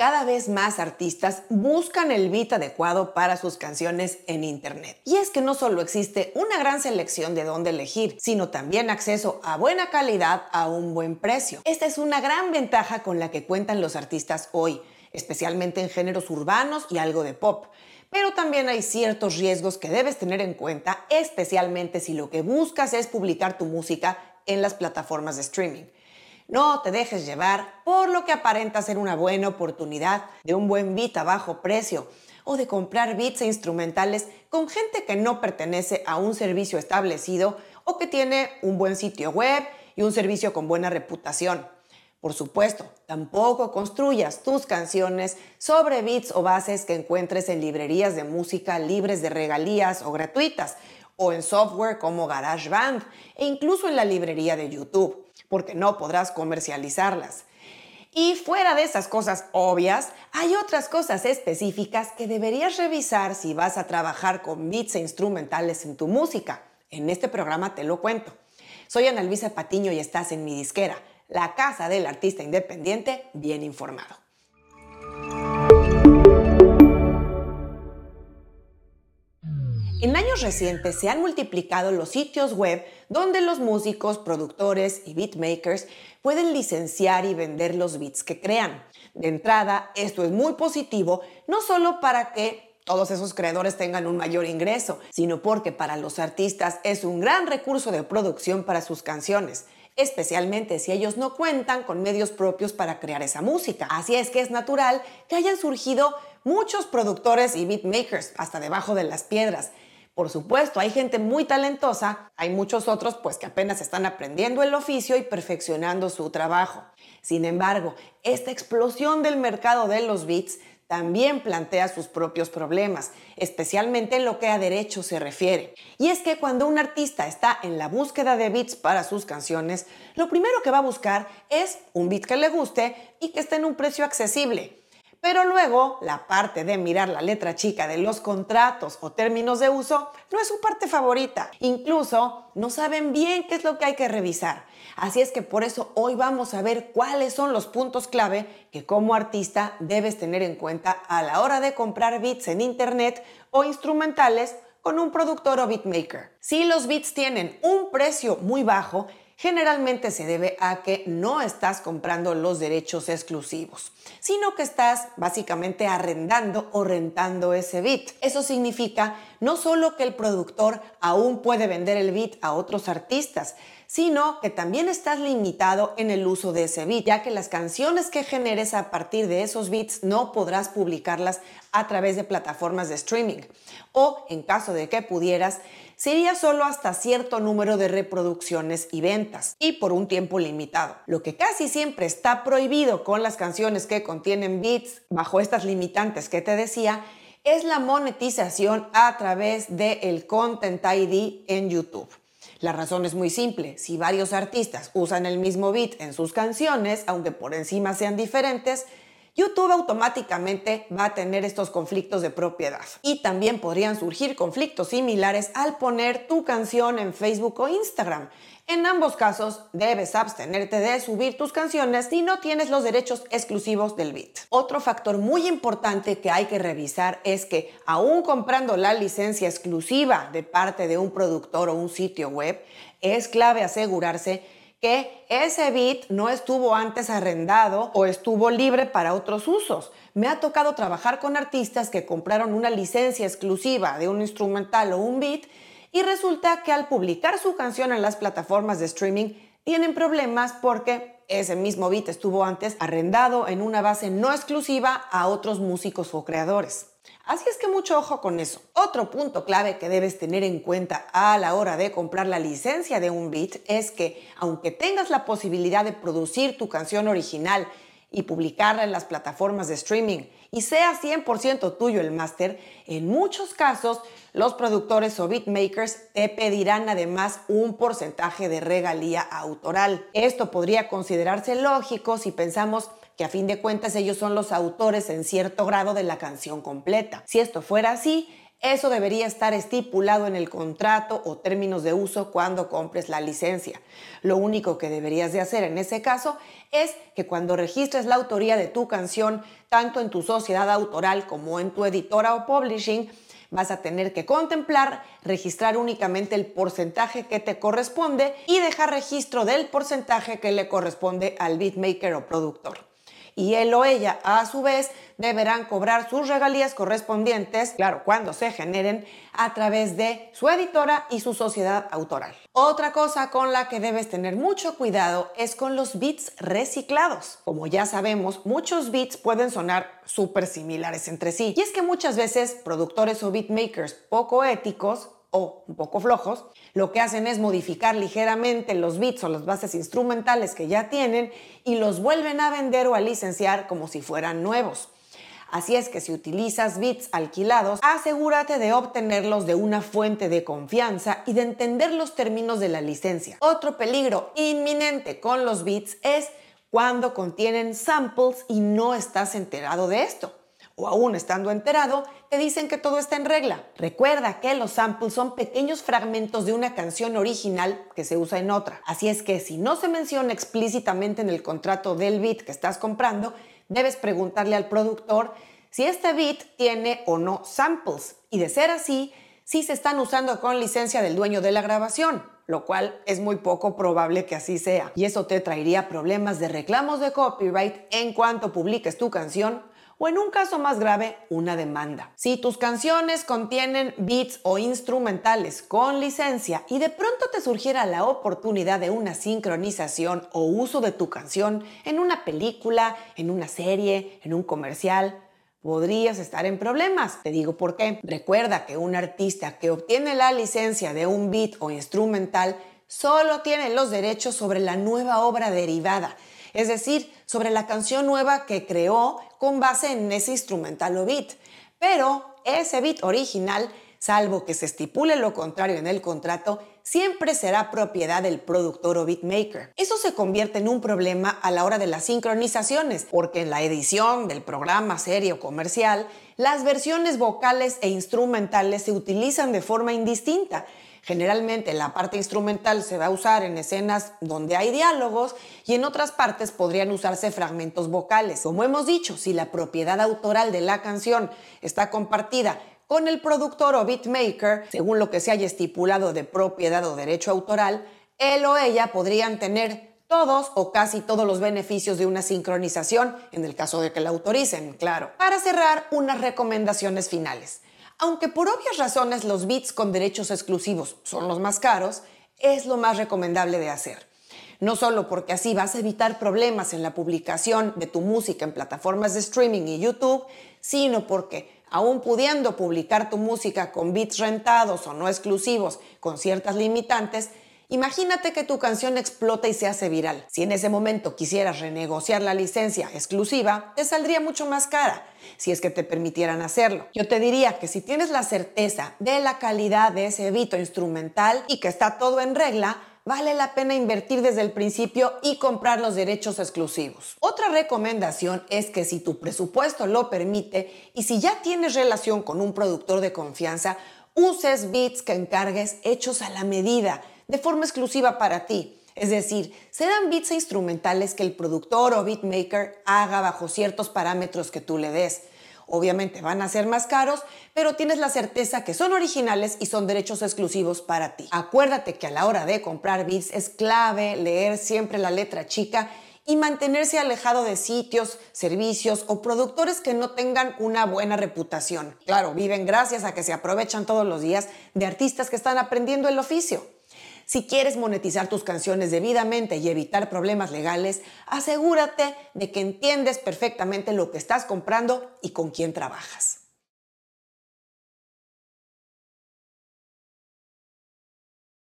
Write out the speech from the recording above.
Cada vez más artistas buscan el beat adecuado para sus canciones en Internet. Y es que no solo existe una gran selección de dónde elegir, sino también acceso a buena calidad a un buen precio. Esta es una gran ventaja con la que cuentan los artistas hoy, especialmente en géneros urbanos y algo de pop. Pero también hay ciertos riesgos que debes tener en cuenta, especialmente si lo que buscas es publicar tu música en las plataformas de streaming. No te dejes llevar por lo que aparenta ser una buena oportunidad de un buen beat a bajo precio o de comprar beats e instrumentales con gente que no pertenece a un servicio establecido o que tiene un buen sitio web y un servicio con buena reputación. Por supuesto, tampoco construyas tus canciones sobre beats o bases que encuentres en librerías de música libres de regalías o gratuitas, o en software como GarageBand e incluso en la librería de YouTube porque no podrás comercializarlas. Y fuera de esas cosas obvias, hay otras cosas específicas que deberías revisar si vas a trabajar con beats e instrumentales en tu música. En este programa te lo cuento. Soy Ana Luisa Patiño y estás en mi disquera, la casa del artista independiente bien informado. En años recientes se han multiplicado los sitios web donde los músicos, productores y beatmakers pueden licenciar y vender los beats que crean. De entrada, esto es muy positivo, no solo para que todos esos creadores tengan un mayor ingreso, sino porque para los artistas es un gran recurso de producción para sus canciones especialmente si ellos no cuentan con medios propios para crear esa música. Así es que es natural que hayan surgido muchos productores y beatmakers hasta debajo de las piedras por supuesto, hay gente muy talentosa, hay muchos otros pues que apenas están aprendiendo el oficio y perfeccionando su trabajo. Sin embargo, esta explosión del mercado de los beats también plantea sus propios problemas, especialmente en lo que a derecho se refiere. Y es que cuando un artista está en la búsqueda de beats para sus canciones, lo primero que va a buscar es un beat que le guste y que esté en un precio accesible. Pero luego, la parte de mirar la letra chica de los contratos o términos de uso no es su parte favorita. Incluso no saben bien qué es lo que hay que revisar. Así es que por eso hoy vamos a ver cuáles son los puntos clave que como artista debes tener en cuenta a la hora de comprar beats en internet o instrumentales con un productor o beatmaker. Si los beats tienen un precio muy bajo, generalmente se debe a que no estás comprando los derechos exclusivos, sino que estás básicamente arrendando o rentando ese bit. Eso significa no solo que el productor aún puede vender el bit a otros artistas, sino que también estás limitado en el uso de ese bit, ya que las canciones que generes a partir de esos bits no podrás publicarlas a través de plataformas de streaming. O, en caso de que pudieras, sería solo hasta cierto número de reproducciones y ventas, y por un tiempo limitado. Lo que casi siempre está prohibido con las canciones que contienen beats bajo estas limitantes que te decía, es la monetización a través del el Content ID en YouTube. La razón es muy simple. Si varios artistas usan el mismo beat en sus canciones, aunque por encima sean diferentes, YouTube automáticamente va a tener estos conflictos de propiedad. Y también podrían surgir conflictos similares al poner tu canción en Facebook o Instagram. En ambos casos, debes abstenerte de subir tus canciones si no tienes los derechos exclusivos del beat. Otro factor muy importante que hay que revisar es que, aún comprando la licencia exclusiva de parte de un productor o un sitio web, es clave asegurarse que ese bit no estuvo antes arrendado o estuvo libre para otros usos. Me ha tocado trabajar con artistas que compraron una licencia exclusiva de un instrumental o un beat y resulta que al publicar su canción en las plataformas de streaming tienen problemas porque ese mismo beat estuvo antes arrendado en una base no exclusiva a otros músicos o creadores. Así es que mucho ojo con eso. Otro punto clave que debes tener en cuenta a la hora de comprar la licencia de un beat es que aunque tengas la posibilidad de producir tu canción original y publicarla en las plataformas de streaming y sea 100% tuyo el máster, en muchos casos los productores o beatmakers te pedirán además un porcentaje de regalía autoral. Esto podría considerarse lógico si pensamos que a fin de cuentas ellos son los autores en cierto grado de la canción completa. Si esto fuera así, Eso debería estar estipulado en el contrato o términos de uso cuando compres la licencia. Lo único que deberías de hacer en ese caso es que cuando registres la autoría de tu canción, tanto en tu sociedad autoral como en tu editora o publishing, vas a tener que contemplar registrar únicamente el porcentaje que te corresponde y dejar registro del porcentaje que le corresponde al beatmaker o productor y él o ella a su vez deberán cobrar sus regalías correspondientes, claro, cuando se generen, a través de su editora y su sociedad autoral. Otra cosa con la que debes tener mucho cuidado es con los beats reciclados. Como ya sabemos, muchos beats pueden sonar súper similares entre sí. Y es que muchas veces productores o beatmakers poco éticos o un poco flojos, lo que hacen es modificar ligeramente los bits o las bases instrumentales que ya tienen y los vuelven a vender o a licenciar como si fueran nuevos. Así es que si utilizas bits alquilados, asegúrate de obtenerlos de una fuente de confianza y de entender los términos de la licencia. Otro peligro inminente con los bits es cuando contienen samples y no estás enterado de esto o aún estando enterado, te dicen que todo está en regla. Recuerda que los samples son pequeños fragmentos de una canción original que se usa en otra. Así es que si no se menciona explícitamente en el contrato del beat que estás comprando, debes preguntarle al productor si este beat tiene o no samples. Y de ser así, si se están usando con licencia del dueño de la grabación, lo cual es muy poco probable que así sea. Y eso te traería problemas de reclamos de copyright en cuanto publiques tu canción o en un caso más grave, una demanda. Si tus canciones contienen beats o instrumentales con licencia y de pronto te surgiera la oportunidad de una sincronización o uso de tu canción en una película, en una serie, en un comercial, podrías estar en problemas. Te digo por qué. Recuerda que un artista que obtiene la licencia de un beat o instrumental solo tiene los derechos sobre la nueva obra derivada es decir, sobre la canción nueva que creó con base en ese instrumental o beat. Pero ese beat original, salvo que se estipule lo contrario en el contrato, siempre será propiedad del productor o beatmaker. Eso se convierte en un problema a la hora de las sincronizaciones, porque en la edición del programa, serie o comercial, las versiones vocales e instrumentales se utilizan de forma indistinta Generalmente la parte instrumental se va a usar en escenas donde hay diálogos y en otras partes podrían usarse fragmentos vocales. Como hemos dicho, si la propiedad autoral de la canción está compartida con el productor o beatmaker, según lo que se haya estipulado de propiedad o derecho autoral, él o ella podrían tener todos o casi todos los beneficios de una sincronización, en el caso de que la autoricen, claro. Para cerrar, unas recomendaciones finales. Aunque por obvias razones los bits con derechos exclusivos son los más caros, es lo más recomendable de hacer. No solo porque así vas a evitar problemas en la publicación de tu música en plataformas de streaming y YouTube, sino porque aún pudiendo publicar tu música con bits rentados o no exclusivos con ciertas limitantes, Imagínate que tu canción explota y se hace viral. Si en ese momento quisieras renegociar la licencia exclusiva, te saldría mucho más cara, si es que te permitieran hacerlo. Yo te diría que si tienes la certeza de la calidad de ese evito instrumental y que está todo en regla, vale la pena invertir desde el principio y comprar los derechos exclusivos. Otra recomendación es que si tu presupuesto lo permite y si ya tienes relación con un productor de confianza, uses beats que encargues hechos a la medida de forma exclusiva para ti. Es decir, serán beats instrumentales que el productor o beatmaker haga bajo ciertos parámetros que tú le des. Obviamente van a ser más caros, pero tienes la certeza que son originales y son derechos exclusivos para ti. Acuérdate que a la hora de comprar beats es clave leer siempre la letra chica y mantenerse alejado de sitios, servicios o productores que no tengan una buena reputación. Claro, viven gracias a que se aprovechan todos los días de artistas que están aprendiendo el oficio. Si quieres monetizar tus canciones debidamente y evitar problemas legales, asegúrate de que entiendes perfectamente lo que estás comprando y con quién trabajas.